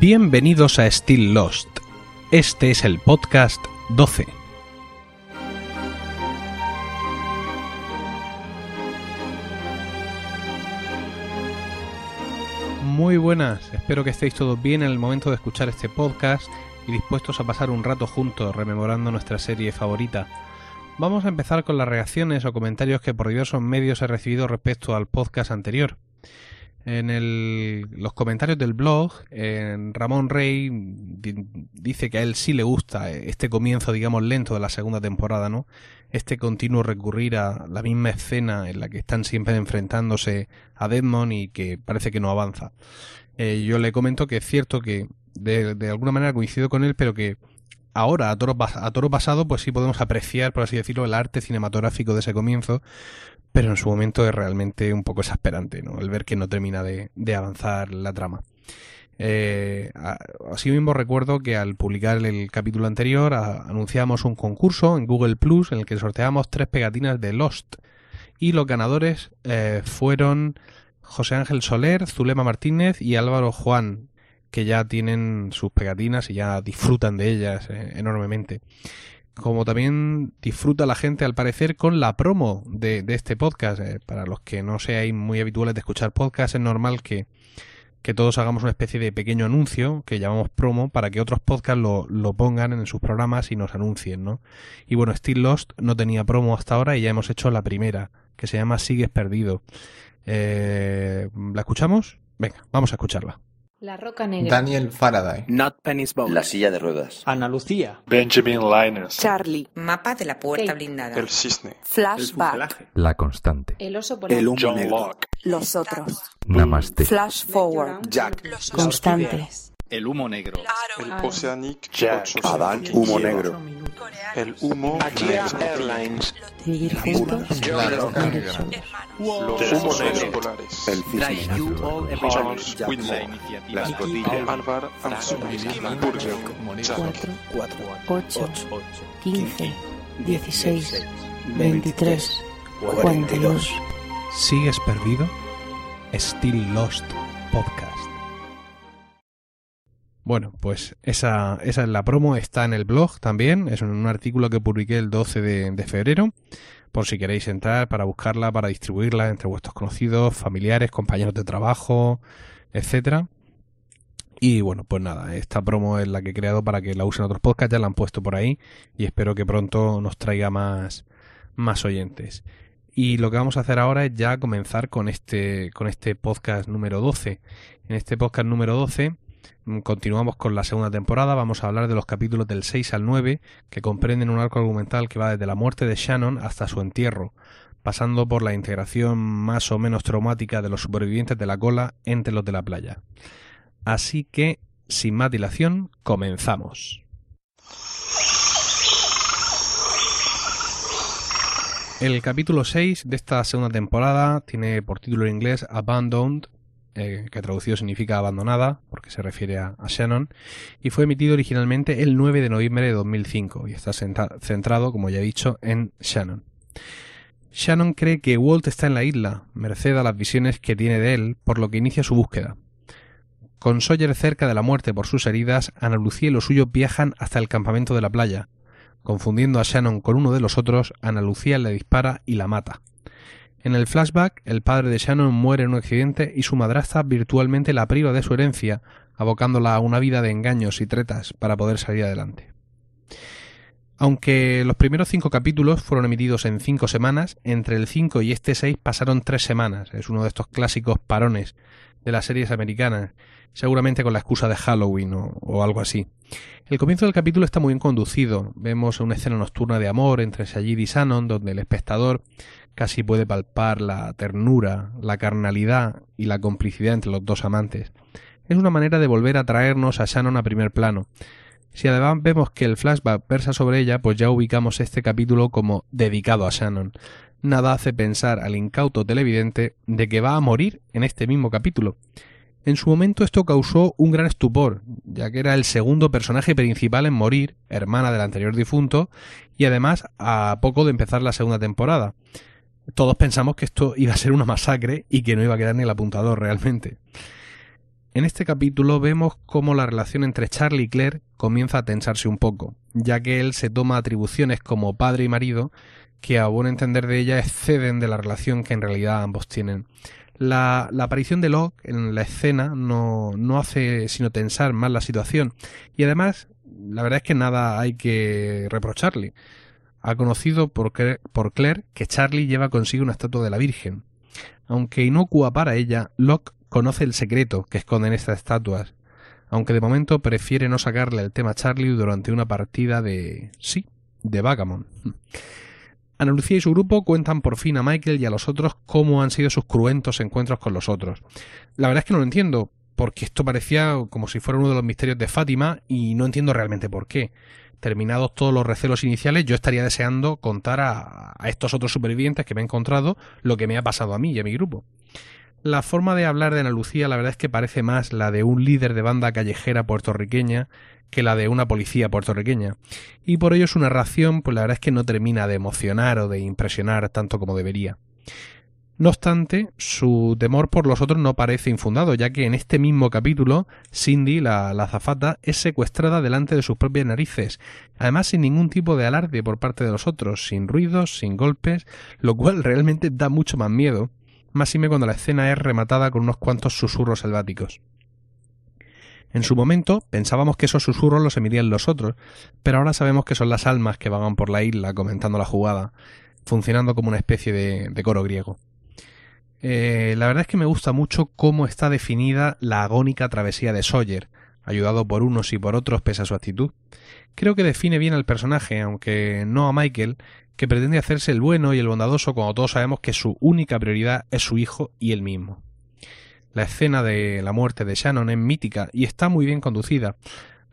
Bienvenidos a Still Lost. Este es el podcast 12. Muy buenas, espero que estéis todos bien en el momento de escuchar este podcast y dispuestos a pasar un rato juntos rememorando nuestra serie favorita. Vamos a empezar con las reacciones o comentarios que por diversos medios he recibido respecto al podcast anterior. En el, los comentarios del blog, en Ramón Rey dice que a él sí le gusta este comienzo, digamos, lento de la segunda temporada, ¿no? Este continuo recurrir a la misma escena en la que están siempre enfrentándose a Deadmond y que parece que no avanza. Eh, yo le comento que es cierto que de, alguna manera coincido con él, pero que ahora, a toro, a toro pasado, pues sí podemos apreciar, por así decirlo, el arte cinematográfico de ese comienzo, pero en su momento es realmente un poco exasperante, ¿no? El ver que no termina de, de avanzar la trama. Eh, así mismo recuerdo que al publicar el capítulo anterior a, anunciamos un concurso en Google Plus en el que sorteamos tres pegatinas de Lost y los ganadores eh, fueron José Ángel Soler, Zulema Martínez y Álvaro Juan, que ya tienen sus pegatinas y ya disfrutan de ellas eh, enormemente como también disfruta la gente al parecer con la promo de, este podcast. Eh, para los que no seáis muy habituales de escuchar podcast, es normal que, que, todos hagamos una especie de pequeño anuncio que llamamos promo para que otros podcasts lo, lo, pongan en sus programas y nos anuncien, ¿no? Y bueno, Still Lost no tenía promo hasta ahora y ya hemos hecho la primera, que se llama Sigues Perdido. Eh, ¿La escuchamos? Venga, vamos a escucharla. La Roca Negra. Daniel Faraday. Not Penny's Bowl. La silla de ruedas. Ana Lucía. Benjamin Linus. Charlie. Mapa de la puerta Kate. blindada. El cisne. Flashback. La constante. El oso polar. El humo John. Locke. Los otros. Namaste. Flash forward. Jack. Los constantes. El humo negro. El Oceanic Jack. Adán. Humo negro. El humo negro. Airlines. Los humos negros polares. El cisne. Charles Whitmore. La escotilla. Álvar Anzú. Burger. Jack. 4, 8, 15, 16, 23, 42. ¿Sigues perdido? Still Lost Podcast. Bueno, pues esa, esa es la promo, está en el blog también, es un artículo que publiqué el 12 de, de febrero, por si queréis entrar para buscarla, para distribuirla entre vuestros conocidos, familiares, compañeros de trabajo, etcétera. Y bueno, pues nada, esta promo es la que he creado para que la usen otros podcasts, ya la han puesto por ahí y espero que pronto nos traiga más, más oyentes. Y lo que vamos a hacer ahora es ya comenzar con este, con este podcast número 12. En este podcast número 12 continuamos con la segunda temporada, vamos a hablar de los capítulos del 6 al 9, que comprenden un arco argumental que va desde la muerte de Shannon hasta su entierro, pasando por la integración más o menos traumática de los supervivientes de la cola entre los de la playa. Así que, sin más dilación, comenzamos. El capítulo 6 de esta segunda temporada tiene por título en inglés Abandoned, eh, que traducido significa abandonada, porque se refiere a, a, Shannon, y fue emitido originalmente el 9 de noviembre de 2005 y está centrado, como ya he dicho, en Shannon. Shannon cree que Walt está en la isla, merced a las visiones que tiene de él, por lo que inicia su búsqueda. Con Sawyer cerca de la muerte por sus heridas, Ana Lucía y los suyos viajan hasta el campamento de la playa. Confundiendo a Shannon con uno de los otros, Ana Lucía le dispara y la mata. En el flashback, el padre de Shannon muere en un accidente y su madrastra virtualmente la priva de su herencia, abocándola a una vida de engaños y tretas para poder salir adelante. Aunque los primeros cinco capítulos fueron emitidos en cinco semanas, entre el 5 y este 6 pasaron tres semanas. Es uno de estos clásicos parones de las series americanas, seguramente con la excusa de Halloween o, algo así. El comienzo del capítulo está muy bien conducido. Vemos una escena nocturna de amor entre Sayid y Shannon, donde el espectador casi puede palpar la ternura, la carnalidad y la complicidad entre los dos amantes. Es una manera de volver a traernos a Shannon a primer plano. Si además vemos que el flashback versa sobre ella, pues ya ubicamos este capítulo como dedicado a Shannon. Nada hace pensar al incauto televidente de que va a morir en este mismo capítulo. En su momento esto causó un gran estupor, ya que era el segundo personaje principal en morir, hermana del anterior difunto, y además a poco de empezar la segunda temporada. Todos pensamos que esto iba a ser una masacre y que no iba a quedar ni el apuntador realmente. En este capítulo vemos cómo la relación entre Charlie y Claire comienza a tensarse un poco, ya que él se toma atribuciones como padre y marido que a buen entender de ella exceden de la relación que en realidad ambos tienen. La, aparición de Locke en la escena no, no hace sino tensar más la situación y además la verdad es que nada hay que reprocharle. Ha conocido por, por Claire que Charlie lleva consigo una estatua de la Virgen. Aunque inocua para ella, Locke conoce el secreto que esconden estas estatuas, aunque de momento prefiere no sacarle el tema a Charlie durante una partida de... sí, de Vagamon. Ana Lucía y su grupo cuentan por fin a Michael y a los otros cómo han sido sus cruentos encuentros con los otros. La verdad es que no lo entiendo, porque esto parecía como si fuera uno de los misterios de Fátima y no entiendo realmente por qué. Terminados todos los recelos iniciales, yo estaría deseando contar a, estos otros supervivientes que me he encontrado lo que me ha pasado a mí y a mi grupo. La forma de hablar de Ana Lucía la verdad es que parece más la de un líder de banda callejera puertorriqueña que la de una policía puertorriqueña. Y por ello su narración, pues la verdad es que no termina de emocionar o de impresionar tanto como debería. No obstante, su temor por los otros no parece infundado, ya que en este mismo capítulo, Cindy, la, la azafata, es secuestrada delante de sus propias narices, además sin ningún tipo de alarde por parte de los otros, sin ruidos, sin golpes, lo cual realmente da mucho más miedo, máxime cuando la escena es rematada con unos cuantos susurros selváticos. En su momento pensábamos que esos susurros los emitían los otros, pero ahora sabemos que son las almas que vagan por la isla comentando la jugada, funcionando como una especie de, de coro griego. Eh, la verdad es que me gusta mucho cómo está definida la agónica travesía de Sawyer, ayudado por unos y por otros pese a su actitud. Creo que define bien al personaje, aunque no a Michael, que pretende hacerse el bueno y el bondadoso cuando todos sabemos que su única prioridad es su hijo y él mismo. La escena de la muerte de Shannon es mítica y está muy bien conducida.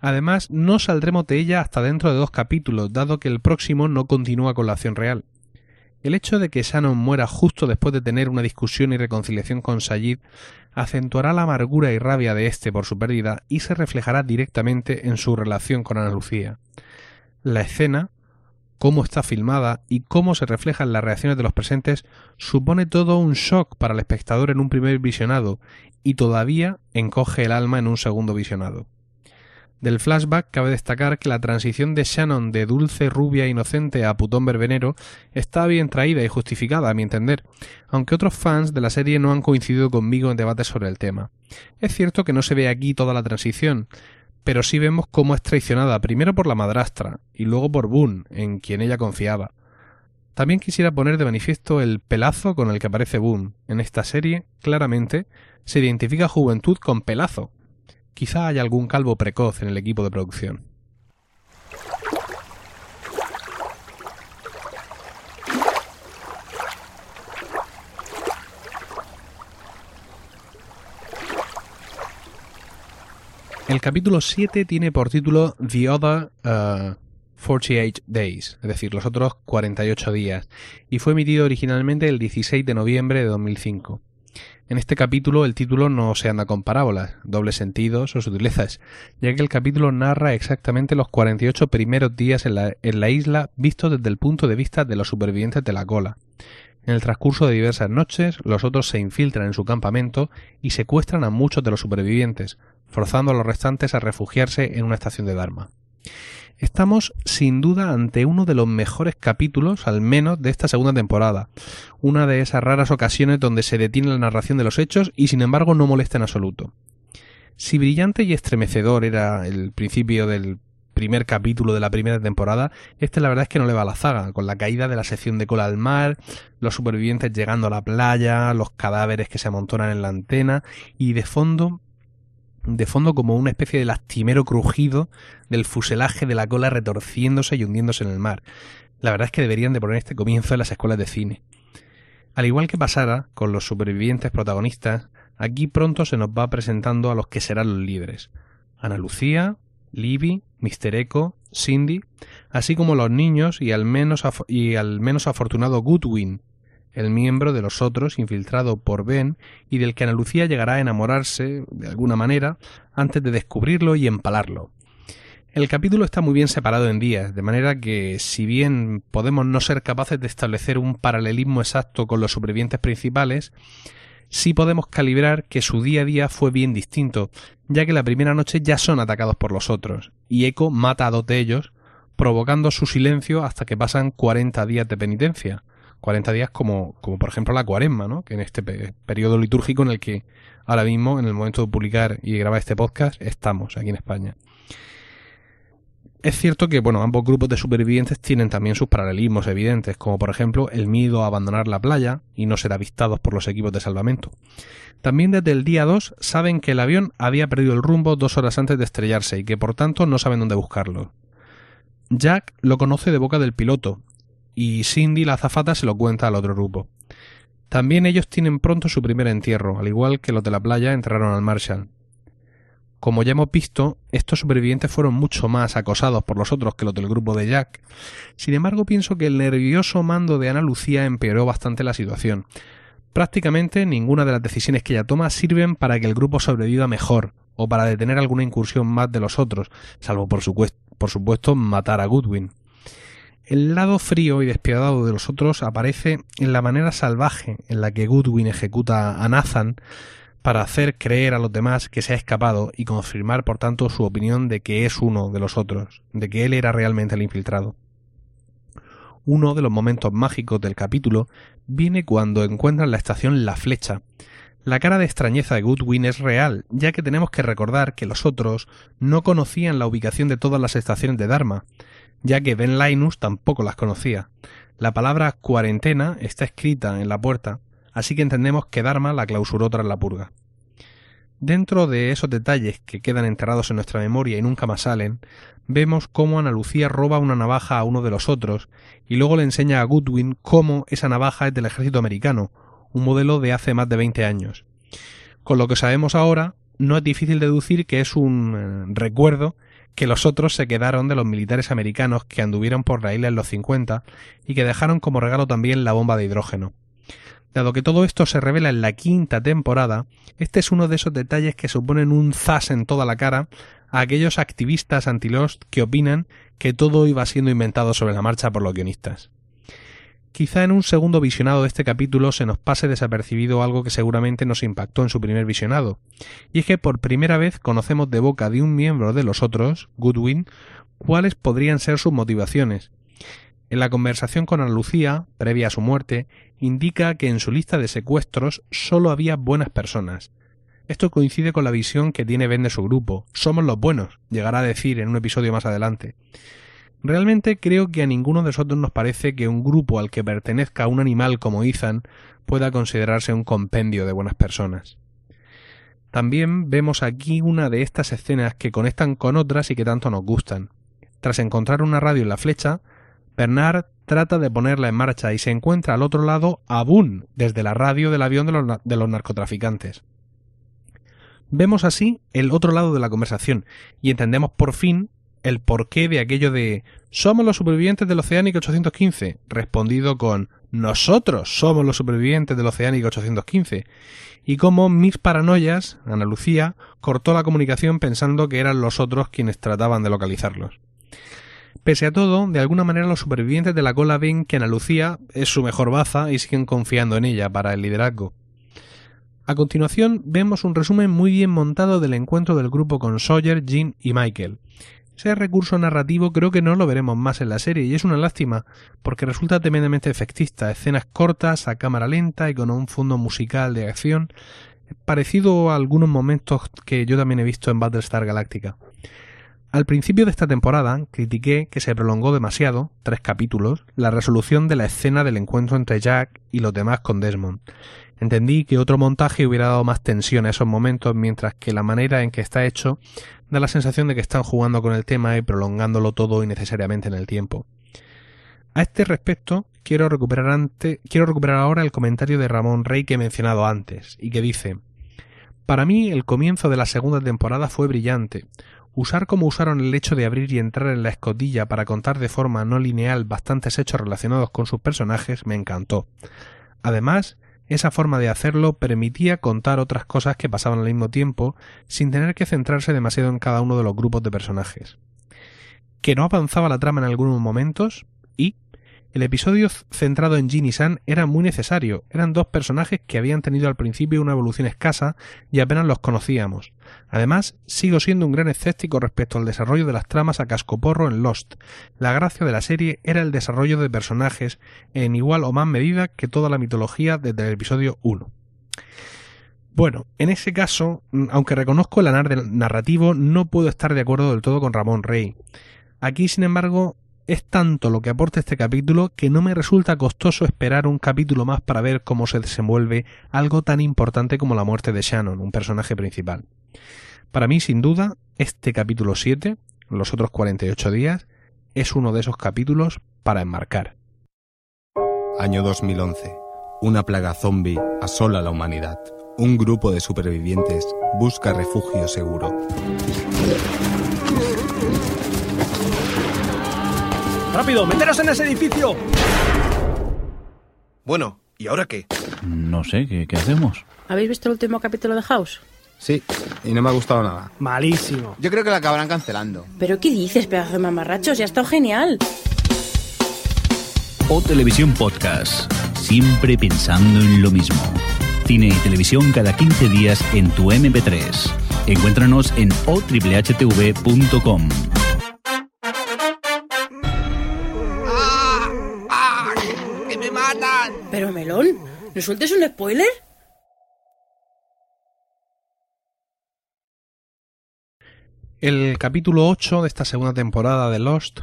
Además, no saldremos de ella hasta dentro de dos capítulos, dado que el próximo no continúa con la acción real. El hecho de que Shannon muera justo después de tener una discusión y reconciliación con Sayid acentuará la amargura y rabia de éste por su pérdida y se reflejará directamente en su relación con Ana Lucía. La escena, cómo está filmada y cómo se reflejan las reacciones de los presentes supone todo un shock para el espectador en un primer visionado y todavía encoge el alma en un segundo visionado. Del flashback cabe destacar que la transición de Shannon de dulce, rubia e inocente a putón verbenero está bien traída y justificada a mi entender, aunque otros fans de la serie no han coincidido conmigo en debates sobre el tema. Es cierto que no se ve aquí toda la transición, pero sí vemos cómo es traicionada primero por la madrastra y luego por Boone, en quien ella confiaba. También quisiera poner de manifiesto el pelazo con el que aparece Boone. En esta serie, claramente, se identifica juventud con pelazo, Quizá haya algún calvo precoz en el equipo de producción. El capítulo 7 tiene por título The Other uh, 48 Days, es decir, los otros 48 días, y fue emitido originalmente el 16 de noviembre de 2005. En este capítulo el título no se anda con parábolas, dobles sentidos o sutilezas, ya que el capítulo narra exactamente los 48 primeros días en la, en la isla vistos desde el punto de vista de los supervivientes de la cola. En el transcurso de diversas noches, los otros se infiltran en su campamento y secuestran a muchos de los supervivientes, forzando a los restantes a refugiarse en una estación de Dharma. Estamos sin duda ante uno de los mejores capítulos, al menos, de esta segunda temporada. Una de esas raras ocasiones donde se detiene la narración de los hechos y sin embargo no molesta en absoluto. Si brillante y estremecedor era el principio del primer capítulo de la primera temporada, este la verdad es que no le va a la zaga, con la caída de la sección de cola al mar, los supervivientes llegando a la playa, los cadáveres que se amontonan en la antena y de fondo de fondo como una especie de lastimero crujido del fuselaje de la cola retorciéndose y hundiéndose en el mar. La verdad es que deberían de poner este comienzo en las escuelas de cine. Al igual que pasara con los supervivientes protagonistas, aquí pronto se nos va presentando a los que serán los líderes. Ana Lucía, Libby, Mr. Echo, Cindy, así como los niños y al menos, y al menos afortunado Goodwin, el miembro de los otros infiltrado por Ben y del que Ana Lucía llegará a enamorarse de alguna manera antes de descubrirlo y empalarlo. El capítulo está muy bien separado en días, de manera que si bien podemos no ser capaces de establecer un paralelismo exacto con los supervivientes principales, sí podemos calibrar que su día a día fue bien distinto, ya que la primera noche ya son atacados por los otros, y Echo mata a dos de ellos, provocando su silencio hasta que pasan 40 días de penitencia. 40 días como, como por ejemplo la cuaresma, ¿no? que en este pe- periodo litúrgico en el que ahora mismo, en el momento de publicar y grabar este podcast, estamos aquí en España. Es cierto que, bueno, ambos grupos de supervivientes tienen también sus paralelismos evidentes, como por ejemplo el miedo a abandonar la playa y no ser avistados por los equipos de salvamento. También desde el día 2 saben que el avión había perdido el rumbo dos horas antes de estrellarse y que por tanto no saben dónde buscarlo. Jack lo conoce de boca del piloto y Cindy, la azafata, se lo cuenta al otro grupo. También ellos tienen pronto su primer entierro, al igual que los de la playa enterraron al Marshall. Como ya hemos visto, estos supervivientes fueron mucho más acosados por los otros que los del grupo de Jack. Sin embargo, pienso que el nervioso mando de Ana Lucía empeoró bastante la situación. Prácticamente ninguna de las decisiones que ella toma sirven para que el grupo sobreviva mejor o para detener alguna incursión más de los otros, salvo por, por supuesto matar a Goodwin. El lado frío y despiadado de los otros aparece en la manera salvaje en la que Goodwin ejecuta a Nathan para hacer creer a los demás que se ha escapado y confirmar por tanto su opinión de que es uno de los otros, de que él era realmente el infiltrado. Uno de los momentos mágicos del capítulo viene cuando encuentran la estación La Flecha. La cara de extrañeza de Goodwin es real, ya que tenemos que recordar que los otros no conocían la ubicación de todas las estaciones de Dharma, ya que Ben Linus tampoco las conocía. La palabra cuarentena está escrita en la puerta, así que entendemos que Dharma la clausuró tras la purga. Dentro de esos detalles que quedan enterrados en nuestra memoria y nunca más salen, vemos cómo Ana Lucía roba una navaja a uno de los otros y luego le enseña a Goodwin cómo esa navaja es del ejército americano, un modelo de hace más de 20 años. Con lo que sabemos ahora, no es difícil deducir que es un eh, recuerdo que los otros se quedaron de los militares americanos que anduvieron por la isla en los 50 y que dejaron como regalo también la bomba de hidrógeno. Dado que todo esto se revela en la quinta temporada, este es uno de esos detalles que suponen un zas en toda la cara a aquellos activistas anti-Lost que opinan que todo iba siendo inventado sobre la marcha por los guionistas. Quizá en un segundo visionado de este capítulo se nos pase desapercibido algo que seguramente nos impactó en su primer visionado, y es que por primera vez conocemos de boca de un miembro de los otros, Goodwin, cuáles podrían ser sus motivaciones. En la conversación con Ana Lucía, previa a su muerte, indica que en su lista de secuestros solo había buenas personas. Esto coincide con la visión que tiene Ben de su grupo. Somos los buenos, llegará a decir en un episodio más adelante. Realmente creo que a ninguno de nosotros nos parece que un grupo al que pertenezca un animal como Ethan pueda considerarse un compendio de buenas personas. También vemos aquí una de estas escenas que conectan con otras y que tanto nos gustan. Tras encontrar una radio en la flecha, Bernard trata de ponerla en marcha y se encuentra al otro lado a Boone desde la radio del avión de los, na- de los narcotraficantes. Vemos así el otro lado de la conversación y entendemos por fin el porqué de aquello de somos los supervivientes del Oceánico 815, respondido con nosotros somos los supervivientes del Oceánico 815, y cómo mis paranoias, Ana Lucía, cortó la comunicación pensando que eran los otros quienes trataban de localizarlos. Pese a todo, de alguna manera los supervivientes de la cola ven que Ana Lucía es su mejor baza y siguen confiando en ella para el liderazgo. A continuación vemos un resumen muy bien montado del encuentro del grupo con Sawyer, Jean y Michael. Ese recurso narrativo creo que no lo veremos más en la serie y es una lástima porque resulta tremendamente efectista, escenas cortas, a cámara lenta y con un fondo musical de acción parecido a algunos momentos que yo también he visto en Battlestar Galactica. Al principio de esta temporada critiqué que se prolongó demasiado, tres capítulos, la resolución de la escena del encuentro entre Jack y los demás con Desmond. Entendí que otro montaje hubiera dado más tensión a esos momentos, mientras que la manera en que está hecho da la sensación de que están jugando con el tema y prolongándolo todo innecesariamente en el tiempo. A este respecto, quiero recuperar, quiero recuperar ahora el comentario de Ramón Rey que he mencionado antes, y que dice Para mí el comienzo de la segunda temporada fue brillante. Usar como usaron el hecho de abrir y entrar en la escotilla para contar de forma no lineal bastantes hechos relacionados con sus personajes me encantó. Además, esa forma de hacerlo permitía contar otras cosas que pasaban al mismo tiempo sin tener que centrarse demasiado en cada uno de los grupos de personajes. Que no avanzaba la trama en algunos momentos y El episodio centrado en Jin y San era muy necesario. Eran dos personajes que habían tenido al principio una evolución escasa y apenas los conocíamos. Además, sigo siendo un gran escéptico respecto al desarrollo de las tramas a cascoporro en Lost. La gracia de la serie era el desarrollo de personajes en igual o más medida que toda la mitología desde el episodio 1. Bueno, en ese caso, aunque reconozco el anar del narrativo, no puedo estar de acuerdo del todo con Ramón Rey. Aquí, sin embargo, es tanto lo que aporta este capítulo que no me resulta costoso esperar un capítulo más para ver cómo se desenvuelve algo tan importante como la muerte de Shannon, un personaje principal. Para mí, sin duda, este capítulo 7, los otros 48 días, es uno de esos capítulos para enmarcar. Año 2011. Una plaga zombie asola la humanidad. Un grupo de supervivientes busca refugio seguro. ¡Rápido! ¡Meteros en ese edificio! Bueno, ¿y ahora qué? No sé, ¿qué, qué hacemos? ¿Habéis visto el último capítulo de House? Sí, y no me ha gustado nada. Malísimo. Yo creo que la acabarán cancelando. ¿Pero qué dices, pedazo de mamarrachos? Ya ha estado genial. O Televisión Podcast. Siempre pensando en lo mismo. Cine y televisión cada 15 días en tu MP3. Encuéntranos en otriplehtv.com. ¿no sueltes un spoiler? El capítulo 8 de esta segunda temporada de Lost,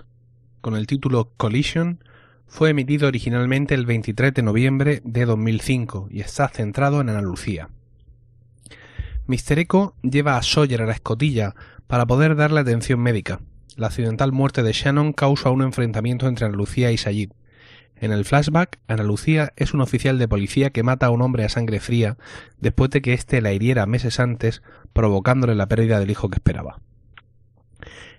con el título Collision, fue emitido originalmente el 23 de noviembre de 2005 y está centrado en Ana Lucía. Mr. Echo lleva a Sawyer a la escotilla para poder darle atención médica. La accidental muerte de Shannon causa un enfrentamiento entre Ana Lucía y Sayid. En el flashback, Ana Lucía es un oficial de policía que mata a un hombre a sangre fría después de que éste la hiriera meses antes, provocándole la pérdida del hijo que esperaba.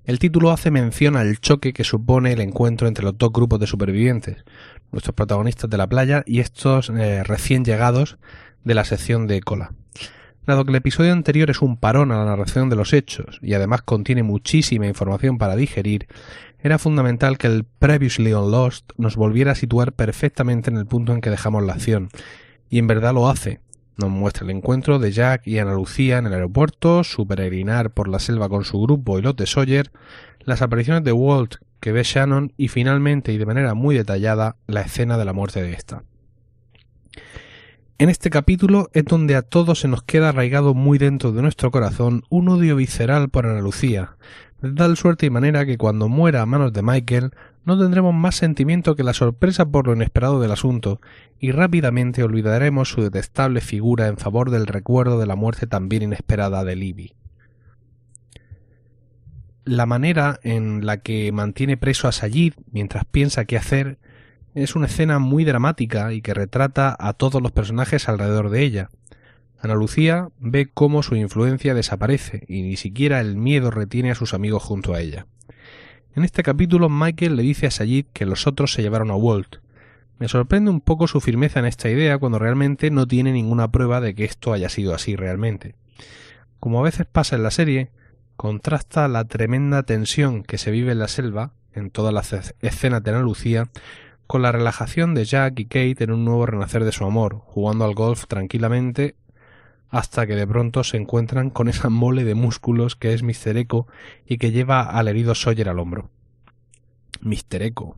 El título hace mención al choque que supone el encuentro entre los dos grupos de supervivientes, nuestros protagonistas de la playa y estos eh, recién llegados de la sección de cola. Dado que el episodio anterior es un parón a la narración de los hechos y además contiene muchísima información para digerir, era fundamental que el Previously on Lost nos volviera a situar perfectamente en el punto en que dejamos la acción, y en verdad lo hace. Nos muestra el encuentro de Jack y Ana Lucía en el aeropuerto, su peregrinar por la selva con su grupo y los de Sawyer, las apariciones de Walt que ve Shannon y finalmente y de manera muy detallada la escena de la muerte de esta. En este capítulo es donde a todos se nos queda arraigado muy dentro de nuestro corazón un odio visceral por Ana Lucía, de tal suerte y manera que cuando muera a manos de Michael no tendremos más sentimiento que la sorpresa por lo inesperado del asunto, y rápidamente olvidaremos su detestable figura en favor del recuerdo de la muerte también inesperada de Libby. La manera en la que mantiene preso a Sayid mientras piensa qué hacer es una escena muy dramática y que retrata a todos los personajes alrededor de ella. Ana Lucía ve cómo su influencia desaparece y ni siquiera el miedo retiene a sus amigos junto a ella. En este capítulo Michael le dice a Sayid que los otros se llevaron a Walt. Me sorprende un poco su firmeza en esta idea cuando realmente no tiene ninguna prueba de que esto haya sido así realmente. Como a veces pasa en la serie, contrasta la tremenda tensión que se vive en la selva, en todas las escenas de Ana Lucía, con la relajación de Jack y Kate en un nuevo renacer de su amor, jugando al golf tranquilamente hasta que de pronto se encuentran con esa mole de músculos que es Mr. Echo y que lleva al herido Sawyer al hombro. Mr. Echo.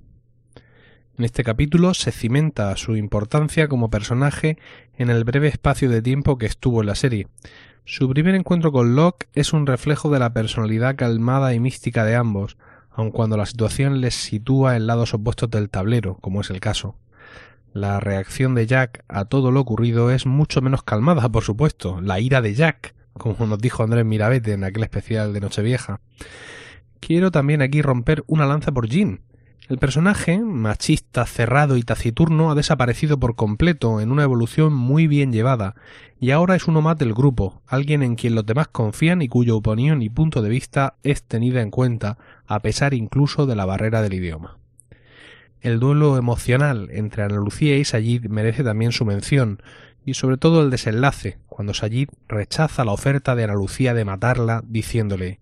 En este capítulo se cimenta su importancia como personaje en el breve espacio de tiempo que estuvo en la serie. Su primer encuentro con Locke es un reflejo de la personalidad calmada y mística de ambos, aun cuando la situación les sitúa en lados opuestos del tablero, como es el caso. La reacción de Jack a todo lo ocurrido es mucho menos calmada, por supuesto, la ira de Jack, como nos dijo Andrés Mirabete en aquel especial de Nochevieja. Quiero también aquí romper una lanza por Jean. El personaje, machista, cerrado y taciturno, ha desaparecido por completo en una evolución muy bien llevada, y ahora es uno más del grupo, alguien en quien los demás confían y cuya opinión y punto de vista es tenida en cuenta, a pesar incluso de la barrera del idioma. El duelo emocional entre Ana Lucía y Sayid merece también su mención, y sobre todo el desenlace, cuando Sayid rechaza la oferta de Ana Lucía de matarla, diciéndole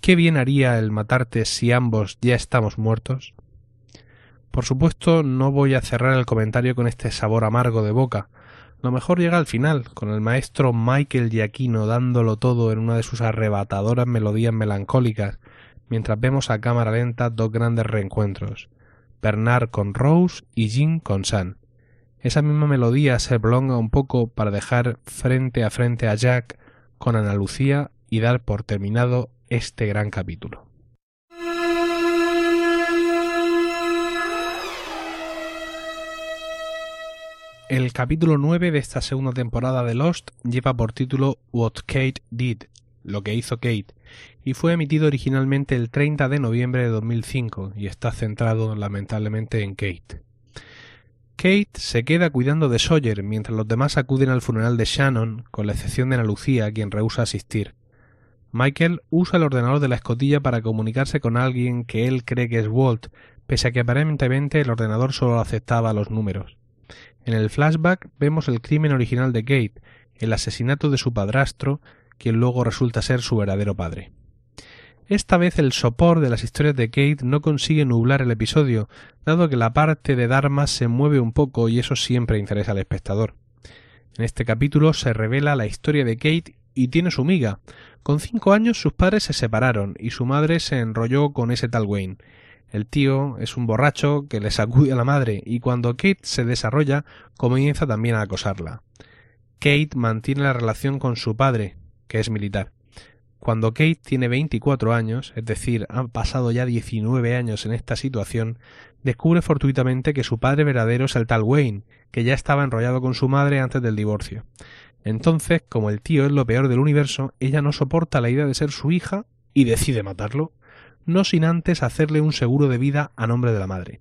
¿Qué bien haría el matarte si ambos ya estamos muertos? Por supuesto, no voy a cerrar el comentario con este sabor amargo de boca. Lo mejor llega al final, con el maestro Michael Giacchino dándolo todo en una de sus arrebatadoras melodías melancólicas, mientras vemos a cámara lenta dos grandes reencuentros, Bernard con Rose y Jean con Sam. Esa misma melodía se prolonga un poco para dejar frente a frente a Jack con Ana Lucía y dar por terminado este gran capítulo. El capítulo 9 de esta segunda temporada de Lost lleva por título What Kate Did, lo que hizo Kate, y fue emitido originalmente el 30 de noviembre de 2005 y está centrado lamentablemente en Kate. Kate se queda cuidando de Sawyer mientras los demás acuden al funeral de Shannon, con la excepción de Ana Lucía, quien rehúsa asistir. Michael usa el ordenador de la escotilla para comunicarse con alguien que él cree que es Walt, pese a que aparentemente el ordenador solo aceptaba los números. En el flashback vemos el crimen original de Kate, el asesinato de su padrastro, quien luego resulta ser su verdadero padre. Esta vez el sopor de las historias de Kate no consigue nublar el episodio, dado que la parte de Dharma se mueve un poco y eso siempre interesa al espectador. En este capítulo se revela la historia de Kate y tiene su miga. Con cinco años sus padres se separaron y su madre se enrolló con ese tal Wayne. El tío es un borracho que le sacude a la madre y cuando Kate se desarrolla comienza también a acosarla. Kate mantiene la relación con su padre, que es militar. Cuando Kate tiene 24 años, es decir, han pasado ya 19 años en esta situación, descubre fortuitamente que su padre verdadero es el tal Wayne, que ya estaba enrollado con su madre antes del divorcio. Entonces, como el tío es lo peor del universo, ella no soporta la idea de ser su hija y decide matarlo no sin antes hacerle un seguro de vida a nombre de la madre.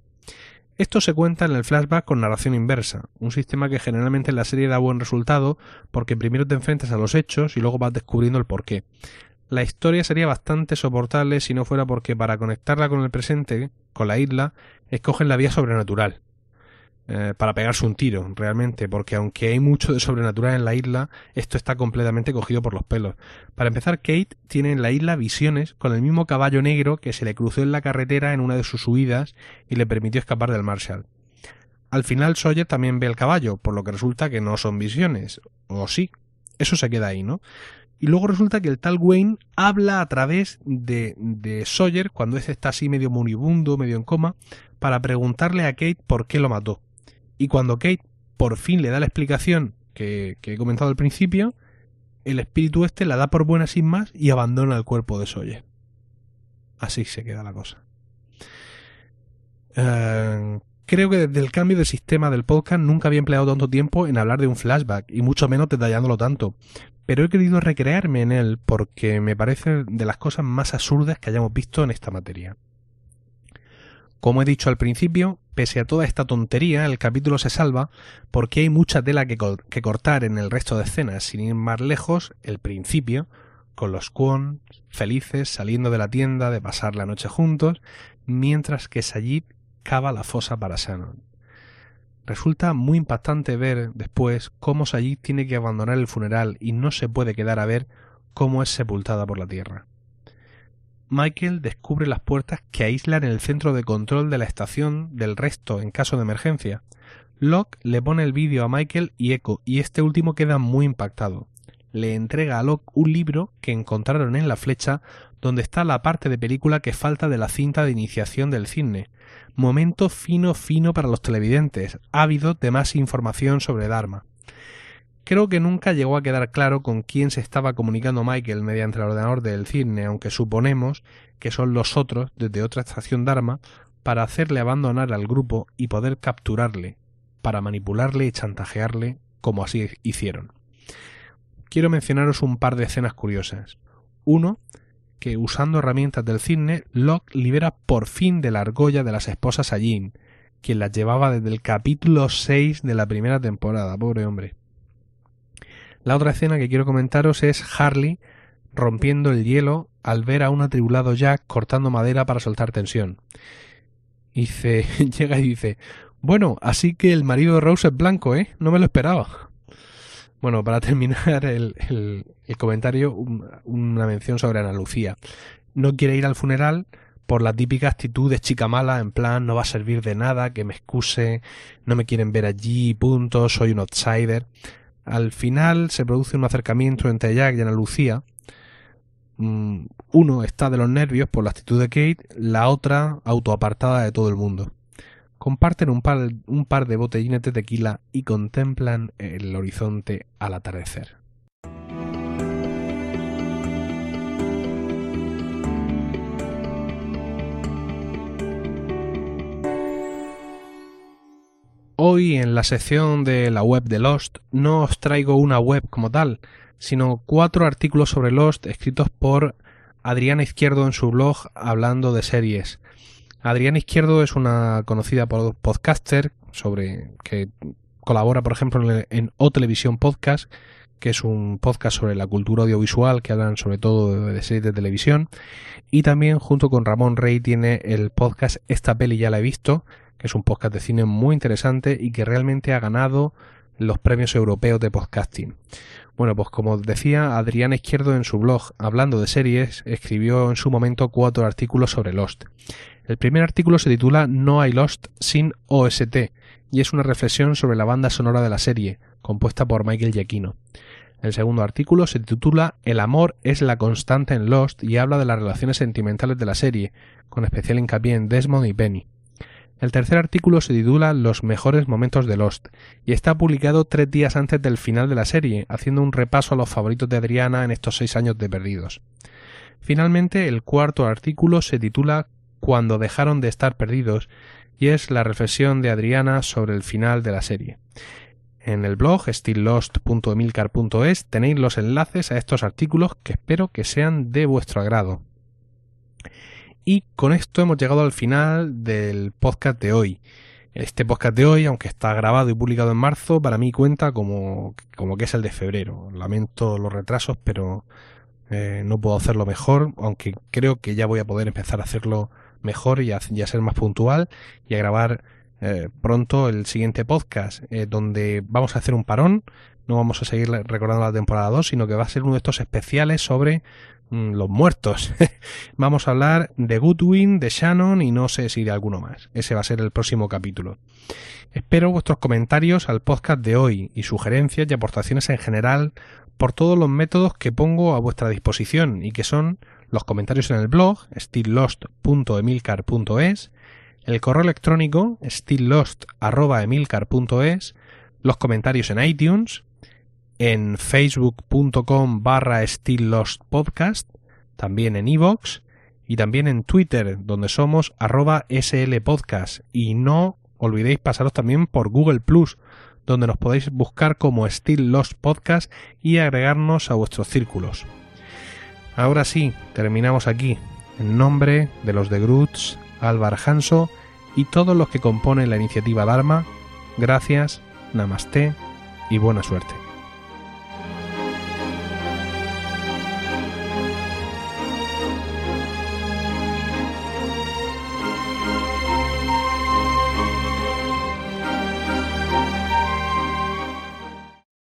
Esto se cuenta en el flashback con narración inversa, un sistema que generalmente en la serie da buen resultado porque primero te enfrentas a los hechos y luego vas descubriendo el porqué. La historia sería bastante soportable si no fuera porque para conectarla con el presente, con la isla, escogen la vía sobrenatural, eh, para pegarse un tiro, realmente, porque aunque hay mucho de sobrenatural en la isla, esto está completamente cogido por los pelos. Para empezar, Kate tiene en la isla visiones con el mismo caballo negro que se le cruzó en la carretera en una de sus huidas y le permitió escapar del Marshall. Al final Sawyer también ve el caballo, por lo que resulta que no son visiones. O sí. Eso se queda ahí, ¿no? Y luego resulta que el tal Wayne habla a través de, de Sawyer, cuando ese está así medio moribundo, medio en coma, para preguntarle a Kate por qué lo mató. Y cuando Kate por fin le da la explicación que, he comentado al principio, el espíritu este la da por buena sin más y abandona el cuerpo de Sawyer. Así se queda la cosa. Eh, creo que desde el cambio de sistema del podcast nunca había empleado tanto tiempo en hablar de un flashback, y mucho menos detallándolo tanto. Pero he querido recrearme en él porque me parece de las cosas más absurdas que hayamos visto en esta materia. Como he dicho al principio, pese a toda esta tontería, el capítulo se salva porque hay mucha tela que, cortar en el resto de escenas, sin ir más lejos, el principio, con los Kwon felices saliendo de la tienda de pasar la noche juntos, mientras que Sayid cava la fosa para Shannon. Resulta muy impactante ver después cómo Sayid tiene que abandonar el funeral y no se puede quedar a ver cómo es sepultada por la tierra. Michael descubre las puertas que aíslan el centro de control de la estación del resto en caso de emergencia. Locke le pone el vídeo a Michael y Echo y este último queda muy impactado. Le entrega a Locke un libro que encontraron en la flecha donde está la parte de película que falta de la cinta de iniciación del cine. Momento fino fino para los televidentes, ávidos de más información sobre Dharma. Creo que nunca llegó a quedar claro con quién se estaba comunicando Michael mediante el ordenador del cine, aunque suponemos que son los otros desde otra estación Dharma para hacerle abandonar al grupo y poder capturarle, para manipularle y chantajearle como así hicieron. Quiero mencionaros un par de escenas curiosas. Uno, que usando herramientas del cine, Locke libera por fin de la argolla de las esposas a Jean, quien las llevaba desde el capítulo 6 de la primera temporada, pobre hombre. La otra escena que quiero comentaros es Harley rompiendo el hielo al ver a un atribulado Jack cortando madera para soltar tensión. Dice, llega y dice, bueno, así que el marido de Rose es blanco, ¿eh? No me lo esperaba. Bueno, para terminar el, el, comentario, una mención sobre Ana Lucía. No quiere ir al funeral por la típica actitud de chica mala, en plan no va a servir de nada, que me excuse, no me quieren ver allí, punto, soy un outsider. Al final se produce un acercamiento entre Jack y Ana Lucía. Mm, uno está de los nervios por la actitud de Kate, la otra autoapartada de todo el mundo. Comparten un par, un par de botellines de tequila y contemplan el horizonte al atardecer. Hoy en la sección de la web de Lost no os traigo una web como tal, sino cuatro artículos sobre Lost escritos por Adriana Izquierdo en su blog hablando de series. Adriana Izquierdo es una conocida podcaster sobre que colabora, por ejemplo, en, O Televisión Podcast, que es un podcast sobre la cultura audiovisual que hablan sobre todo de series de televisión. Y también junto con Ramón Rey tiene el podcast Esta peli ya la he visto, que es un podcast de cine muy interesante y que realmente ha ganado los premios europeos de podcasting. Bueno, pues como decía Adriana Izquierdo en su blog, hablando de series, escribió en su momento cuatro artículos sobre Lost. El primer artículo se titula No hay Lost sin OST y es una reflexión sobre la banda sonora de la serie, compuesta por Michael Giacchino. El segundo artículo se titula El amor es la constante en Lost y habla de las relaciones sentimentales de la serie, con especial hincapié en Desmond y Penny. El tercer artículo se titula Los mejores momentos de Lost y está publicado tres días antes del final de la serie, haciendo un repaso a los favoritos de Adriana en estos seis años de perdidos. Finalmente, el cuarto artículo se titula Cuando dejaron de estar perdidos y es la reflexión de Adriana sobre el final de la serie. En el blog stilllost.emilcar.es tenéis los enlaces a estos artículos que espero que sean de vuestro agrado. Y con esto hemos llegado al final del podcast de hoy. Este podcast de hoy, aunque está grabado y publicado en marzo, para mí cuenta como, como que es el de febrero. Lamento los retrasos, pero eh, no puedo hacerlo mejor, aunque creo que ya voy a poder empezar a hacerlo mejor y a, ser más puntual y a grabar eh, pronto el siguiente podcast, eh, donde vamos a hacer un parón. No vamos a seguir recordando la temporada 2, sino que va a ser uno de estos especiales sobre Mm, los muertos. Vamos a hablar de Goodwin, de Shannon y no sé si de alguno más. Ese va a ser el próximo capítulo. Espero vuestros comentarios al podcast de hoy y sugerencias y aportaciones en general por todos los métodos que pongo a vuestra disposición y que son los comentarios en el blog stilllost.emilcar.es, el correo electrónico stilllost.emilcar.es, los comentarios en iTunes, en facebook.com barra Podcast, también en iVoox y también en Twitter, donde somos arroba slpodcast. Y no olvidéis pasaros también por Google Plus, donde nos podéis buscar como Still Lost Podcast y agregarnos a vuestros círculos. Ahora sí, terminamos aquí. En nombre de los de Groots, Álvar Hanso y todos los que componen la iniciativa Dharma, gracias, namaste y buena suerte.